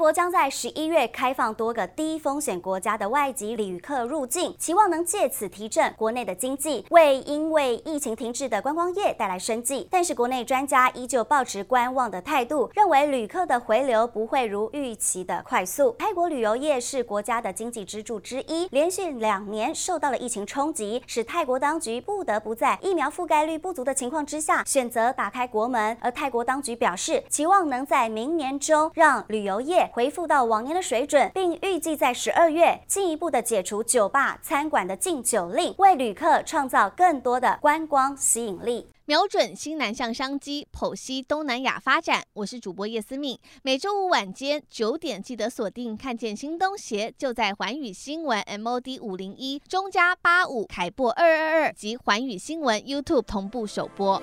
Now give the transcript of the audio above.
国将在十一月开放多个低风险国家的外籍旅客入境，期望能借此提振国内的经济，为因为疫情停滞的观光业带来生计。但是，国内专家依旧抱持观望的态度，认为旅客的回流不会如预期的快速。泰国旅游业是国家的经济支柱之一，连续两年受到了疫情冲击，使泰国当局不得不在疫苗覆盖率不足的情况之下，选择打开国门。而泰国当局表示，期望能在明年中让旅游业。业恢复到往年的水准，并预计在十二月进一步的解除酒吧、餐馆的禁酒令，为旅客创造更多的观光吸引力。瞄准新南向商机，剖析东南亚发展。我是主播叶思敏，每周五晚间九点记得锁定。看见新东协就在环宇新闻 MOD 五零一中加八五凯播二二二及环宇新闻 YouTube 同步首播。